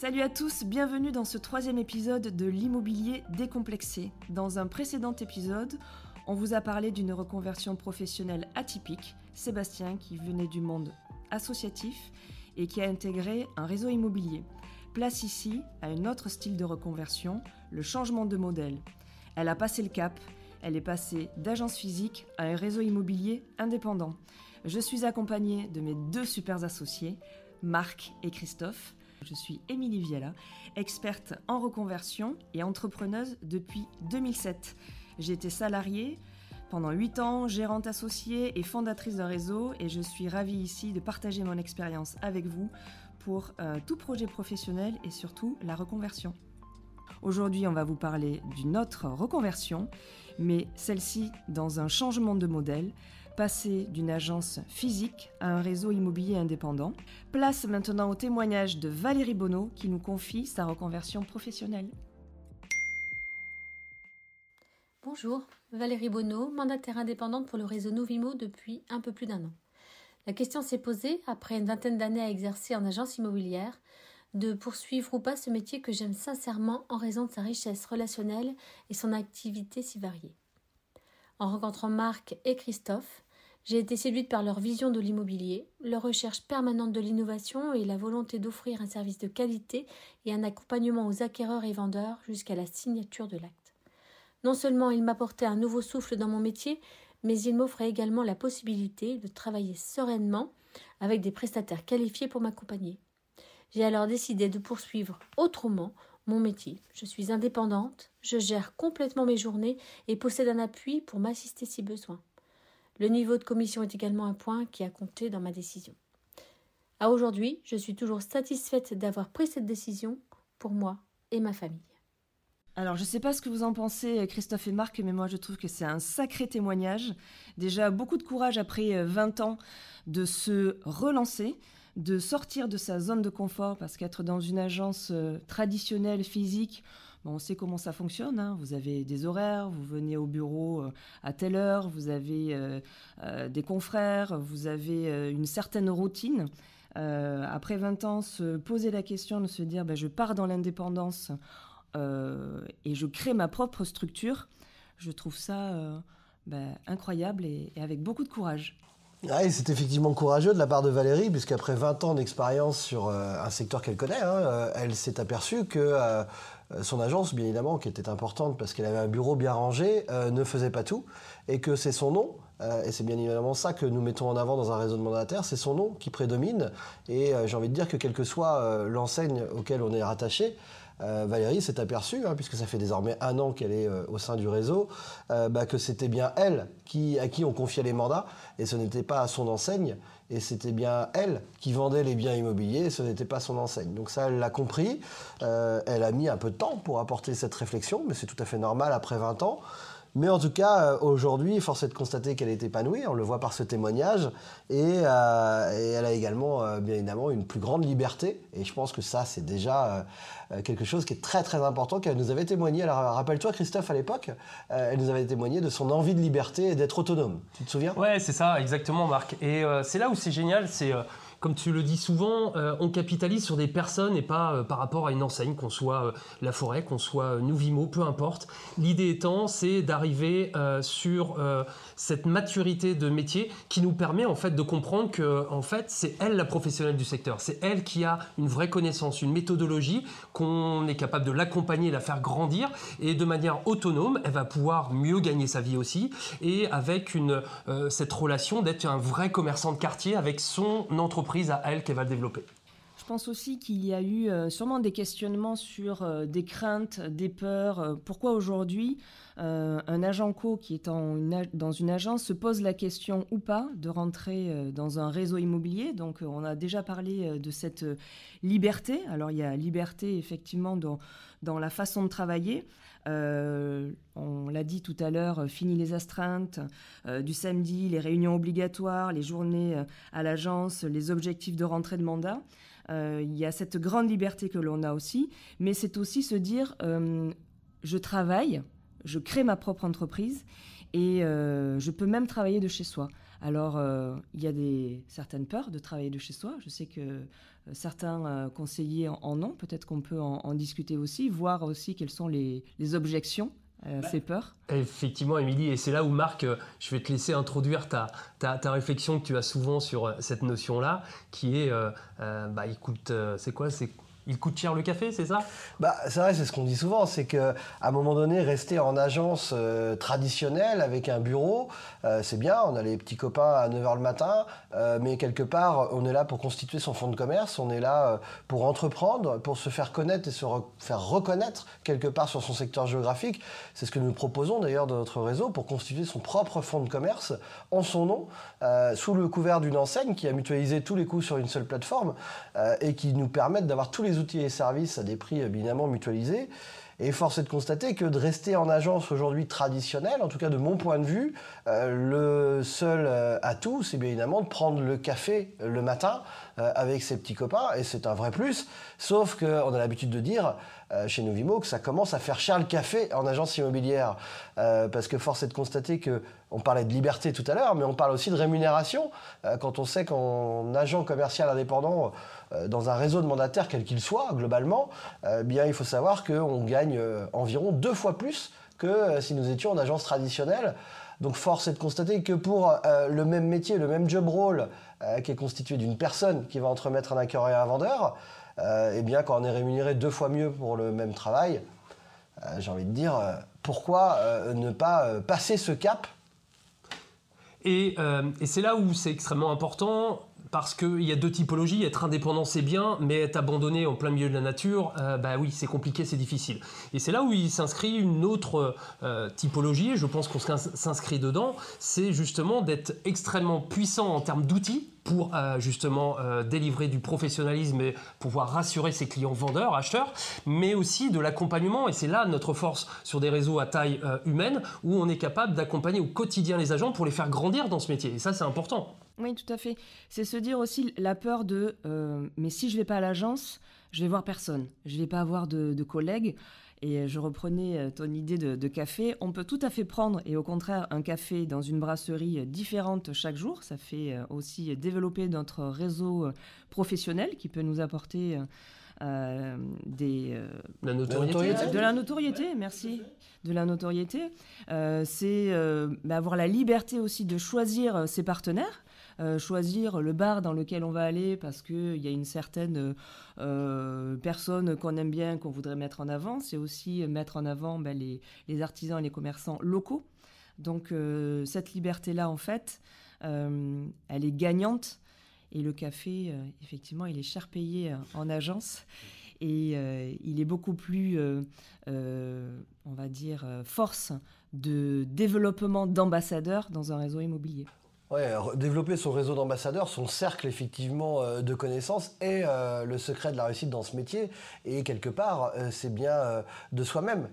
Salut à tous, bienvenue dans ce troisième épisode de l'immobilier décomplexé. Dans un précédent épisode, on vous a parlé d'une reconversion professionnelle atypique, Sébastien qui venait du monde associatif et qui a intégré un réseau immobilier. Place ici à un autre style de reconversion, le changement de modèle. Elle a passé le cap, elle est passée d'agence physique à un réseau immobilier indépendant. Je suis accompagnée de mes deux super associés, Marc et Christophe. Je suis Émilie Viella, experte en reconversion et entrepreneuse depuis 2007. J'ai été salariée pendant 8 ans, gérante associée et fondatrice d'un réseau et je suis ravie ici de partager mon expérience avec vous pour euh, tout projet professionnel et surtout la reconversion. Aujourd'hui, on va vous parler d'une autre reconversion, mais celle-ci dans un changement de modèle, passer d'une agence physique à un réseau immobilier indépendant. Place maintenant au témoignage de Valérie Bonneau qui nous confie sa reconversion professionnelle. Bonjour, Valérie Bonneau, mandataire indépendante pour le réseau Novimo depuis un peu plus d'un an. La question s'est posée, après une vingtaine d'années à exercer en agence immobilière, de poursuivre ou pas ce métier que j'aime sincèrement en raison de sa richesse relationnelle et son activité si variée. En rencontrant Marc et Christophe, j'ai été séduite par leur vision de l'immobilier, leur recherche permanente de l'innovation et la volonté d'offrir un service de qualité et un accompagnement aux acquéreurs et vendeurs jusqu'à la signature de l'acte. Non seulement ils m'apportaient un nouveau souffle dans mon métier, mais ils m'offraient également la possibilité de travailler sereinement avec des prestataires qualifiés pour m'accompagner. J'ai alors décidé de poursuivre autrement mon métier. Je suis indépendante, je gère complètement mes journées et possède un appui pour m'assister si besoin. Le niveau de commission est également un point qui a compté dans ma décision. À aujourd'hui, je suis toujours satisfaite d'avoir pris cette décision pour moi et ma famille. Alors, je ne sais pas ce que vous en pensez, Christophe et Marc, mais moi, je trouve que c'est un sacré témoignage. Déjà, beaucoup de courage après 20 euh, ans de se relancer, de sortir de sa zone de confort, parce qu'être dans une agence euh, traditionnelle, physique, on sait comment ça fonctionne. Hein. Vous avez des horaires, vous venez au bureau euh, à telle heure, vous avez euh, euh, des confrères, vous avez une certaine routine. après 20 ans, se poser la question de se dire ben, je pars dans l'indépendance et je crée ma propre structure, je trouve ça ben, incroyable et avec beaucoup de courage. C'est effectivement courageux de la part de Valérie, puisqu'après 20 ans d'expérience sur euh, un secteur qu'elle connaît, hein, euh, elle s'est aperçue que euh, son agence, bien évidemment, qui était importante parce qu'elle avait un bureau bien rangé, ne faisait pas tout, et que c'est son nom, et c'est bien évidemment ça que nous mettons en avant dans un réseau de mandataires, c'est son nom qui prédomine, et j'ai envie de dire que quelle que soit l'enseigne auquel on est rattaché, euh, Valérie s'est aperçue, hein, puisque ça fait désormais un an qu'elle est euh, au sein du réseau, euh, bah, que c'était bien elle qui, à qui on confiait les mandats, et ce n'était pas à son enseigne, et c'était bien elle qui vendait les biens immobiliers, et ce n'était pas son enseigne. Donc ça, elle l'a compris, elle a mis un peu de temps pour apporter cette réflexion, mais c'est tout à fait normal après 20 ans. Mais en tout cas, euh, aujourd'hui, force est de constater qu'elle est épanouie, on le voit par ce témoignage, et, euh, elle a également, euh, bien évidemment, une plus grande liberté, et je pense que ça, c'est déjà quelque chose qui est très très important, qu'elle nous avait témoigné. Alors rappelle-toi, Christophe, à l'époque, elle nous avait témoigné de son envie de liberté et d'être autonome. Tu te souviens? Ouais, c'est ça, exactement, Marc. Et c'est là où c'est génial, c'est comme tu le dis souvent, euh, on capitalise sur des personnes et pas euh, par rapport à une enseigne, qu'on soit euh, La Forêt, qu'on soit Nouvimo, peu importe. L'idée étant, c'est d'arriver sur cette maturité de métier qui nous permet en fait de comprendre que en fait c'est elle la professionnelle du secteur, c'est elle qui a une vraie connaissance, une méthodologie qu'on est capable de l'accompagner, la faire grandir. Et de manière autonome, elle va pouvoir mieux gagner sa vie aussi. Et avec cette relation d'être un vrai commerçant de quartier avec son entreprise à elle qu'elle va développer. Je pense aussi qu'il y a eu euh, sûrement des questionnements sur euh, des craintes, des peurs. Euh, pourquoi aujourd'hui un agent co qui est dans une agence se pose la question ou pas de rentrer dans un réseau immobilier Donc on a déjà parlé de cette liberté. Alors il y a liberté effectivement dans, dans la façon de travailler. on l'a dit tout à l'heure, fini les astreintes du samedi, les réunions obligatoires, les journées à l'agence, les objectifs de rentrée de mandat. Euh, il y a cette grande liberté que l'on a aussi, mais c'est aussi se dire, euh, je travaille, je crée ma propre entreprise et euh, je peux même travailler de chez soi. Alors, il y a des, certaines peurs de travailler de chez soi. Je sais que certains conseillers en, ont. Peut-être qu'on peut en, discuter aussi, voir aussi quelles sont les, objections ces peurs. Effectivement, Émilie, et c'est là où Marc, je vais te laisser introduire ta, ta, ta réflexion que tu as souvent sur cette notion-là, qui est, bah, écoute, c'est quoi C'est il coûte cher le café, c'est ça? Bah, C'est vrai, c'est ce qu'on dit souvent, c'est qu'à un moment donné, rester en agence euh, traditionnelle avec un bureau, euh, c'est bien, on a les petits copains à 9h le matin, euh, mais quelque part, on est là pour constituer son fonds de commerce, on est là pour entreprendre, pour se faire connaître et se faire reconnaître quelque part sur son secteur géographique. C'est ce que nous proposons d'ailleurs dans notre réseau pour constituer son propre fonds de commerce en son nom, sous le couvert d'une enseigne qui a mutualisé tous les coûts sur une seule plateforme et qui nous permettent d'avoir tous les outils et services à des prix évidemment mutualisés. Et force est de constater que de rester en agence aujourd'hui traditionnelle, en tout cas de mon point de vue, euh, le seul euh, atout, c'est bien évidemment de prendre le café le matin euh, avec ses petits copains, et c'est un vrai plus. Sauf qu'on a l'habitude de dire chez Novimo que ça commence à faire cher le café en agence immobilière, parce que force est de constater que on parlait de liberté tout à l'heure, mais on parle aussi de rémunération. quand on sait qu'en agent commercial indépendant euh, dans un réseau de mandataires, quel qu'il soit, globalement, euh, bien, il faut savoir qu'on gagne euh, environ deux fois plus que si nous étions en agence traditionnelle. Donc force est de constater que pour le même métier, le même job role, qui est constitué d'une personne qui va entremettre un acquéreur et un vendeur, eh bien quand on est rémunéré deux fois mieux pour le même travail, j'ai envie de dire, pourquoi ne pas passer ce cap et, et c'est là où c'est extrêmement important parce qu'il y a deux typologies, être indépendant c'est bien, mais être abandonné en plein milieu de la nature, euh, bah oui, c'est compliqué, c'est difficile. Et c'est là où il s'inscrit une autre euh, typologie, et je pense qu'on s'inscrit dedans, c'est justement d'être extrêmement puissant en termes d'outils, pour euh, justement délivrer du professionnalisme et pouvoir rassurer ses clients vendeurs, acheteurs, mais aussi de l'accompagnement. Et c'est là notre force sur des réseaux à taille humaine où on est capable d'accompagner au quotidien les agents pour les faire grandir dans ce métier. Et ça, c'est important. Oui, tout à fait. C'est se dire aussi la peur de euh, mais si je vais pas à l'agence, je vais voir personne. Je vais pas avoir de, collègues. Et je reprenais euh, ton idée de, café. On peut tout à fait prendre, et au contraire, un café dans une brasserie différente chaque jour. Ça fait euh, aussi développer notre réseau professionnel qui peut nous apporter des, la notoriété. de la notoriété. Merci de la notoriété. c'est bah, avoir la liberté aussi de choisir ses partenaires. Euh, choisir le bar dans lequel on va aller parce qu'il y a une certaine euh, personne qu'on aime bien, qu'on voudrait mettre en avant. C'est aussi mettre en avant ben, les, artisans et les commerçants locaux. Donc euh, cette liberté-là, en fait, elle est gagnante. Et le café, effectivement, il est cher payé en agence. Et il est beaucoup plus, on va dire, force de développement d'ambassadeurs dans un réseau immobilier. Ouais, développer son réseau d'ambassadeurs, son cercle effectivement euh, de connaissances est euh, le secret de la réussite dans ce métier. Et quelque part, euh, c'est bien de soi-même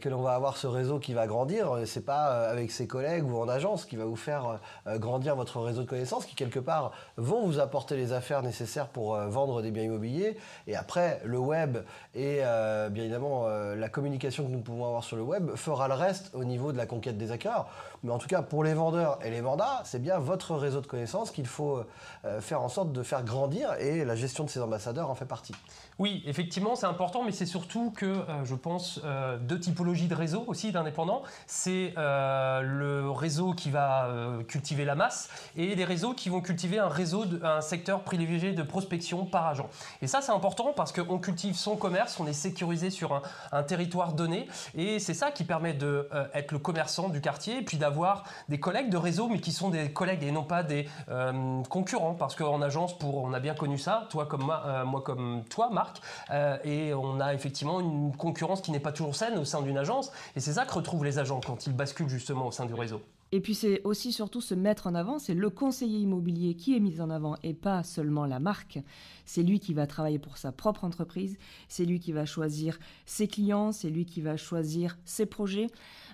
que l'on va avoir ce réseau qui va grandir. C'est pas avec ses collègues ou en agence qui va vous faire grandir votre réseau de connaissances, qui quelque part vont vous apporter les affaires nécessaires pour vendre des biens immobiliers. Et après, le web et bien évidemment la communication que nous pouvons avoir sur le web fera le reste au niveau de la conquête des acquéreurs. Mais en tout cas, pour les vendeurs et les mandats, c'est bien votre réseau de connaissances qu'il faut euh, faire en sorte de faire grandir et la gestion de ces ambassadeurs en fait partie. Oui, effectivement, c'est important, mais c'est surtout que euh, je pense euh, deux typologies de réseaux aussi d'indépendants. C'est le réseau qui va cultiver la masse et des réseaux qui vont cultiver un réseau, un secteur privilégié de prospection par agent. Et ça, c'est important parce qu'on cultive son commerce, on est sécurisé sur un, un territoire donné et c'est ça qui permet d'être le commerçant du quartier et puis d'avoir des collègues de réseau, mais qui sont des collègues et non pas des euh, concurrents. Parce qu'en agence, pour, on a bien connu ça, toi comme moi, euh, moi comme toi, Marc, euh, et on a effectivement une concurrence qui n'est pas toujours saine au sein d'une agence. Et c'est ça que retrouvent les agents quand ils basculent justement au sein du réseau. Et puis c'est aussi surtout se mettre en avant, c'est le conseiller immobilier qui est mis en avant et pas seulement la marque. C'est lui qui va travailler pour sa propre entreprise, c'est lui qui va choisir ses clients, c'est lui qui va choisir ses projets.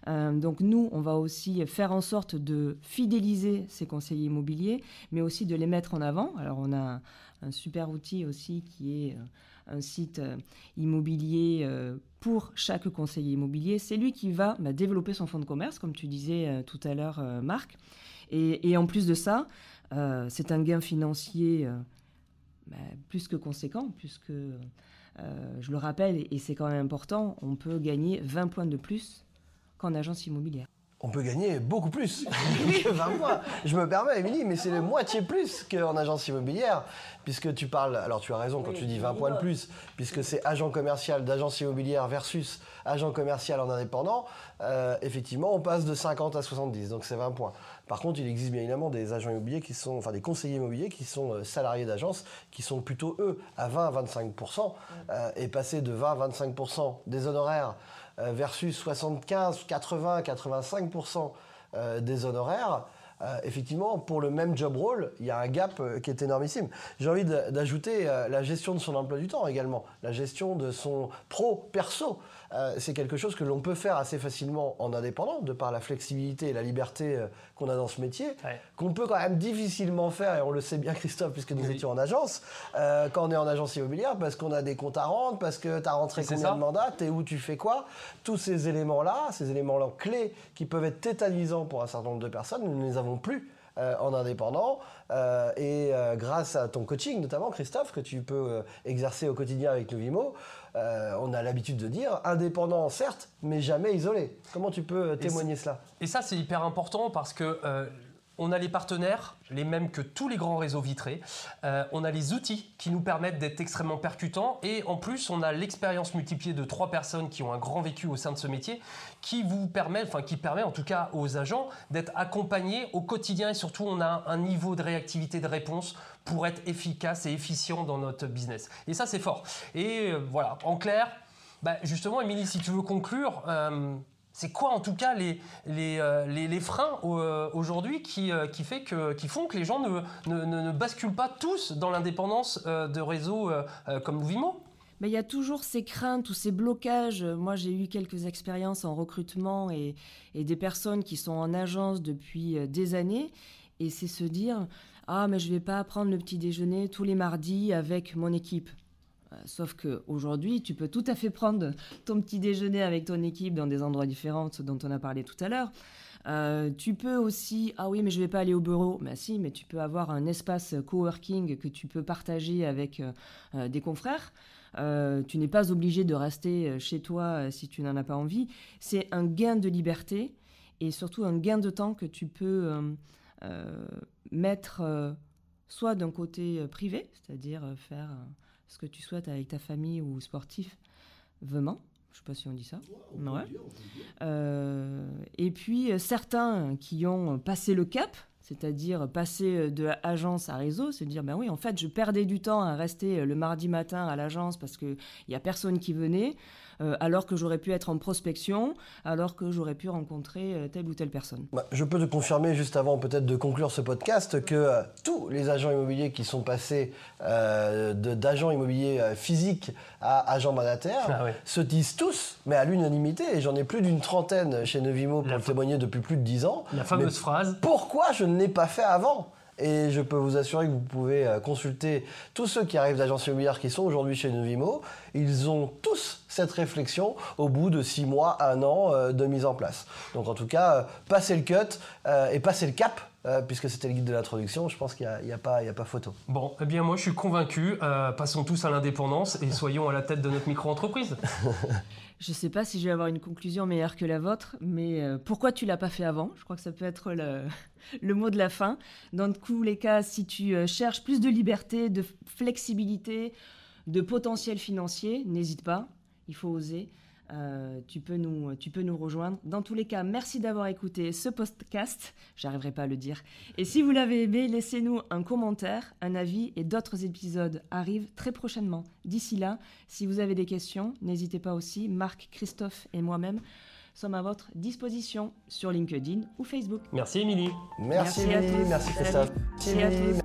Euh, donc nous, on va aussi faire en sorte de fidéliser ces conseillers immobiliers, mais aussi de les mettre en avant. Alors on a un, super outil aussi qui est euh, un site euh, immobilier pour chaque conseiller immobilier. C'est lui qui va bah, développer son fonds de commerce, comme tu disais tout à l'heure, Marc. Et, en plus de ça, euh, c'est un gain financier euh, bah, plus que conséquent, puisque, je le rappelle, et c'est quand même important, on peut gagner 20 points de plus qu'en agence immobilière on peut gagner beaucoup plus que 20 mois. Je me permets, Émilie, mais c'est le moitié plus qu'en agence immobilière, puisque tu parles, alors tu as raison quand tu dis 20 points de plus, puisque c'est agent commercial d'agence immobilière versus agent commercial en indépendant, euh, effectivement, on passe de 50 à 70, donc c'est 20 points. Par contre, il existe bien évidemment des agents immobiliers qui sont, enfin des conseillers immobiliers qui sont euh, salariés d'agence, qui sont plutôt eux à 20 à 25%, euh, et passer de 20 à 25% des honoraires versus 75, 80, 85% des honoraires, euh, effectivement, pour le même job role, il y a un gap euh, qui est énormissime. J'ai envie d'ajouter la gestion de son emploi du temps également, la gestion de son pro-perso. c'est quelque chose que l'on peut faire assez facilement en indépendant, de par la flexibilité et la liberté qu'on a dans ce métier, qu'on peut quand même difficilement faire, et on le sait bien Christophe, puisque nous étions en agence, euh, quand on est en agence immobilière, parce qu'on a des comptes à rendre, parce que tu as rentré combien de mandats, t'es où, tu fais quoi. Tous ces éléments-là, ces éléments-là clés qui peuvent être tétanisants pour un certain nombre de personnes, nous ne les avons plus. Euh, en indépendant. Euh, et grâce à ton coaching, notamment Christophe, que tu peux exercer au quotidien avec Novimo, on a l'habitude de dire indépendant, certes, mais jamais isolé. Comment tu peux témoigner cela? Et ça, c'est hyper important parce que on a les partenaires, les mêmes que tous les grands réseaux vitrés. Euh, on a les outils qui nous permettent d'être extrêmement percutants. Et en plus, on a l'expérience multipliée de trois personnes qui ont un grand vécu au sein de ce métier, qui vous permet, enfin qui permet en tout cas aux agents d'être accompagnés au quotidien. Et surtout, on a un niveau de réactivité de réponse pour être efficace et efficient dans notre business. Et ça, c'est fort. Et euh, voilà, en clair, bah, justement, Émilie, si tu veux conclure. Euh, c'est quoi en tout cas les, les, euh, les, freins euh, aujourd'hui qui, euh, qui, font que les gens ne, ne, basculent pas tous dans l'indépendance de réseaux comme Vimo mais il y a toujours ces craintes ou ces blocages. Moi, j'ai eu quelques expériences en recrutement et, et, des personnes qui sont en agence depuis des années. Et c'est se dire Ah, mais je vais pas prendre le petit déjeuner tous les mardis avec mon équipe. Euh, sauf qu'aujourd'hui, tu peux tout à fait prendre ton petit déjeuner avec ton équipe dans des endroits différents dont on a parlé tout à l'heure. Euh, tu peux aussi, ah oui, mais je vais pas aller au bureau. Mais si, mais tu peux avoir un espace coworking que tu peux partager avec euh, des confrères. tu n'es pas obligé de rester chez toi si tu n'en as pas envie. C'est un gain de liberté et surtout un gain de temps que tu peux mettre soit d'un côté privé, c'est-à-dire faire ce que tu souhaites avec ta famille ou sportif, vraiment. Je ne sais pas si on dit ça. Euh, et puis, euh, certains qui ont passé le cap, c'est-à-dire passer de agence à réseau, se dire, ben oui, en fait, je perdais du temps à rester le mardi matin à l'agence parce qu'il n'y a personne qui venait. Euh, alors que j'aurais pu être en prospection, alors que j'aurais pu rencontrer euh, telle ou telle personne. Bah, je peux te confirmer, juste avant peut-être de conclure ce podcast, que euh, tous les agents immobiliers qui sont passés d'agents immobiliers physiques à agents mandataires ah se disent tous, mais à l'unanimité, et j'en ai plus d'une trentaine chez Nevimo pour témoigner depuis plus de dix ans. La fameuse phrase. Pourquoi je ne l'ai pas fait avant? Et je peux vous assurer que vous pouvez euh, consulter tous ceux qui arrivent d'agences immobilières qui sont aujourd'hui chez Novimo. Ils ont tous cette réflexion au bout de six mois, un an euh, de mise en place. Donc en tout cas, euh, passez le cut et passez le cap puisque c'était le guide de l'introduction, je pense qu'il n'y a, a, pas, a, pas photo. Bon, eh bien moi je suis convaincu, passons tous à l'indépendance et soyons à la tête de notre micro-entreprise. Je ne sais pas si je vais avoir une conclusion meilleure que la vôtre, mais euh, pourquoi tu l'as pas fait avant? Je crois que ça peut être le, le, mot de la fin. Dans tous les cas, si tu euh, cherches plus de liberté, de flexibilité, de potentiel financier, n'hésite pas, il faut oser. Euh, tu, peux nous, tu peux nous rejoindre. Dans tous les cas, merci d'avoir écouté ce podcast. J'arriverai pas à le dire. Et si vous l'avez aimé, laissez-nous un commentaire, un avis et d'autres épisodes arrivent très prochainement. D'ici là, si vous avez des questions, n'hésitez pas aussi. Marc, Christophe et moi-même sommes à votre disposition sur LinkedIn ou Facebook. Merci Émilie. Merci, merci Émilie. Merci Christophe. Merci